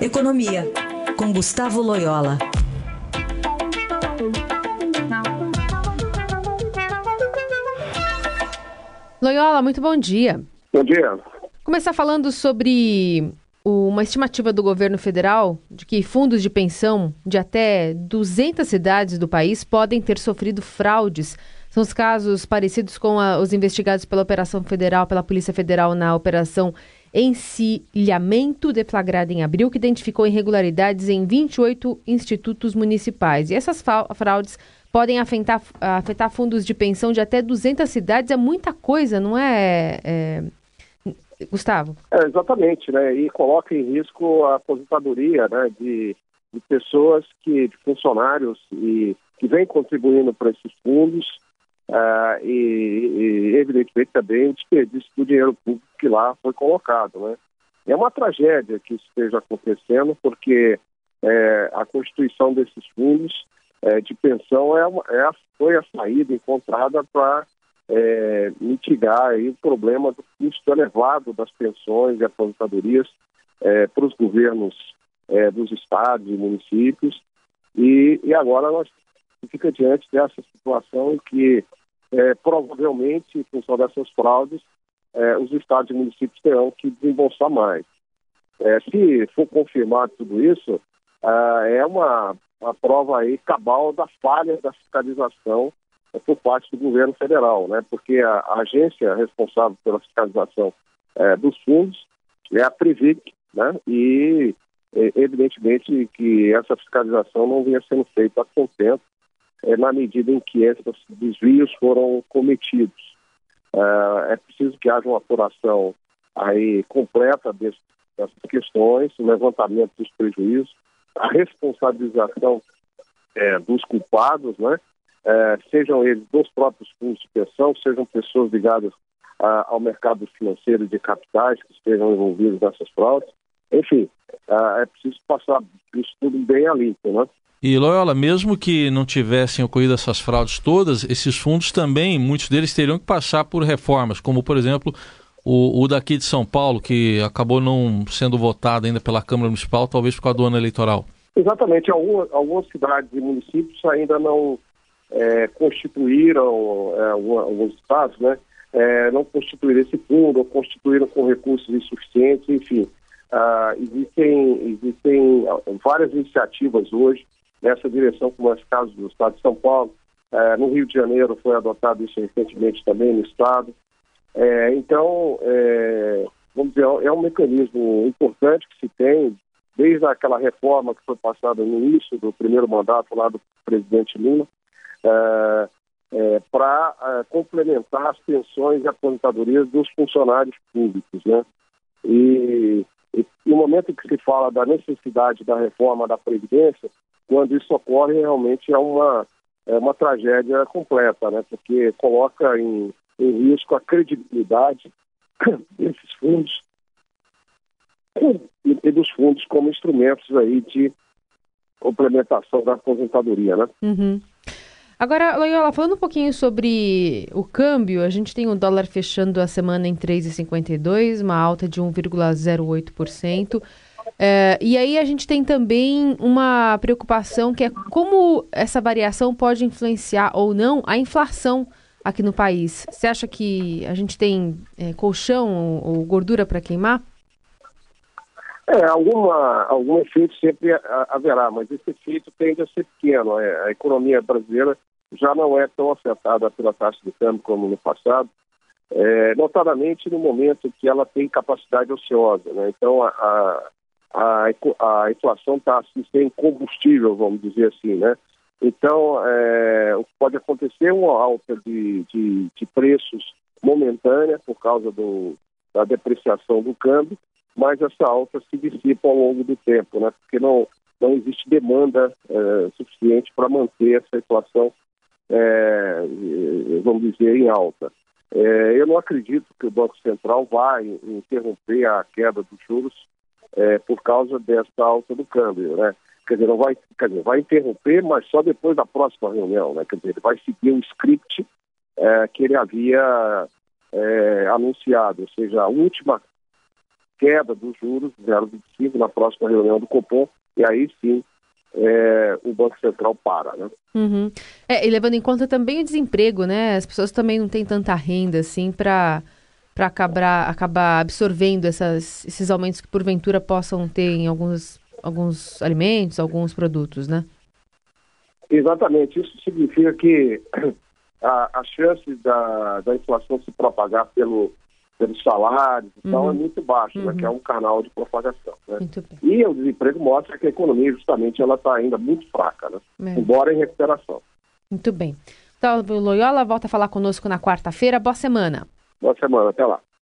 Economia, com Gustavo Loyola. Loyola, muito bom dia. Bom dia. Começar falando sobre uma estimativa do governo federal de que fundos de pensão de até 200 cidades do país podem ter sofrido fraudes. São os casos parecidos com a, os investigados pela Operação Federal, pela Polícia Federal na Operação Encilhamento, deflagrada em abril, que identificou irregularidades em 28 institutos municipais. E essas fraudes podem afetar, afetar fundos de pensão de até 200 cidades. É muita coisa, não é, é Gustavo? É, exatamente, né? E coloca em risco a aposentadoria né, de, de pessoas que, de funcionários e que vêm contribuindo para esses fundos uh, e, e, evidentemente, também o desperdício do dinheiro público que lá foi colocado, né? É uma tragédia que isso esteja acontecendo, porque é, a constituição desses fundos é, de pensão é, é, foi a saída encontrada para é, mitigar aí o problema do custo elevado das pensões e aposentadorias é, para os governos é, dos estados e municípios. E, e agora nós fica diante dessa situação em que é, provavelmente, em função dessas fraudes, é, os estados e municípios terão que desembolsar mais. É, se for confirmado tudo isso, é uma, uma prova aí cabal da falha da fiscalização é por parte do governo federal, né? Porque a, a agência responsável pela fiscalização é, dos fundos é a Privic, né? E evidentemente que essa fiscalização não vinha sendo feita a contento é, na medida em que esses desvios foram cometidos. É, é preciso que haja uma apuração aí completa desse, dessas questões, o levantamento dos prejuízos, a responsabilização é, dos culpados, né? é, sejam eles dos próprios fundos de pensão, sejam pessoas ligadas a, ao mercado financeiro de capitais que estejam envolvidos nessas fraudes. Enfim, é, é preciso passar isso tudo bem a limpo, né? E Loyola, mesmo que não tivessem ocorrido essas fraudes todas, esses fundos também, muitos deles teriam que passar por reformas, como por exemplo o, o daqui de São Paulo, que acabou não sendo votado ainda pela Câmara Municipal, talvez por causa do ano eleitoral. Exatamente, algumas, algumas cidades e municípios ainda não é, constituíram, é, alguns estados, né, é, não constituíram esse fundo, ou constituíram com recursos insuficientes, enfim. Ah, existem, existem várias iniciativas hoje nessa direção, como é o caso do estado de São Paulo. É, no Rio de Janeiro foi adotado isso recentemente também no estado. É, então, é, vamos dizer, é um mecanismo importante que se tem desde aquela reforma que foi passada no início do primeiro mandato lá do presidente Lula, para complementar as pensões e aposentadorias dos funcionários públicos. Né? E, e, no momento que se fala da necessidade da reforma da Previdência, quando isso ocorre, realmente é uma, é uma tragédia completa, né? porque coloca em, em risco a credibilidade desses fundos e dos fundos como instrumentos aí de complementação da aposentadoria, né? Uhum. Agora, Loyola, falando um pouquinho sobre o câmbio, a gente tem o dólar fechando a semana em 3,52, uma alta de 1,08%. É, e aí a gente tem também uma preocupação que é como essa variação pode influenciar ou não a inflação aqui no país. Você acha que a gente tem é, colchão ou, ou gordura para queimar? É, alguma, algum efeito sempre haverá, mas esse efeito tende a ser pequeno. É, a economia brasileira já não é tão afetada pela taxa de câmbio como no passado, é, notadamente no momento que ela tem capacidade ociosa. Né? Então, a, a, a inflação está sem combustível, vamos dizer assim. Né? Então, é, pode acontecer é uma alta de, de, de preços momentânea por causa do, da depreciação do câmbio, mas essa alta se dissipa ao longo do tempo, né? porque não, não existe demanda é, suficiente para manter essa inflação é, vamos dizer, em alta. É, eu não acredito que o Banco Central vai interromper a queda dos juros por causa dessa alta do câmbio, né? Quer dizer, não vai, quer dizer, vai interromper, mas só depois da próxima reunião, né? Quer dizer, ele vai seguir o script é, que ele havia anunciado, ou seja, a última queda dos juros 0,25 na próxima reunião do Copom, e aí sim é, o Banco Central para, né? Uhum. É, e levando em conta também o desemprego, né? As pessoas também não têm tanta renda assim para para acabar, acabar absorvendo essas, esses aumentos que porventura possam ter em alguns, alguns alimentos, alguns produtos, né? Exatamente. Isso significa que a, a chance da, da inflação se propagar pelo, pelos salários e uhum. tal é muito baixa, uhum. né, que é uhum. um canal de propagação. Né? E o desemprego mostra que a economia justamente ela está ainda muito fraca, né? É. embora em recuperação. Muito bem. Então, o Loyola volta a falar conosco na quarta-feira. Boa semana. Boa semana, até lá.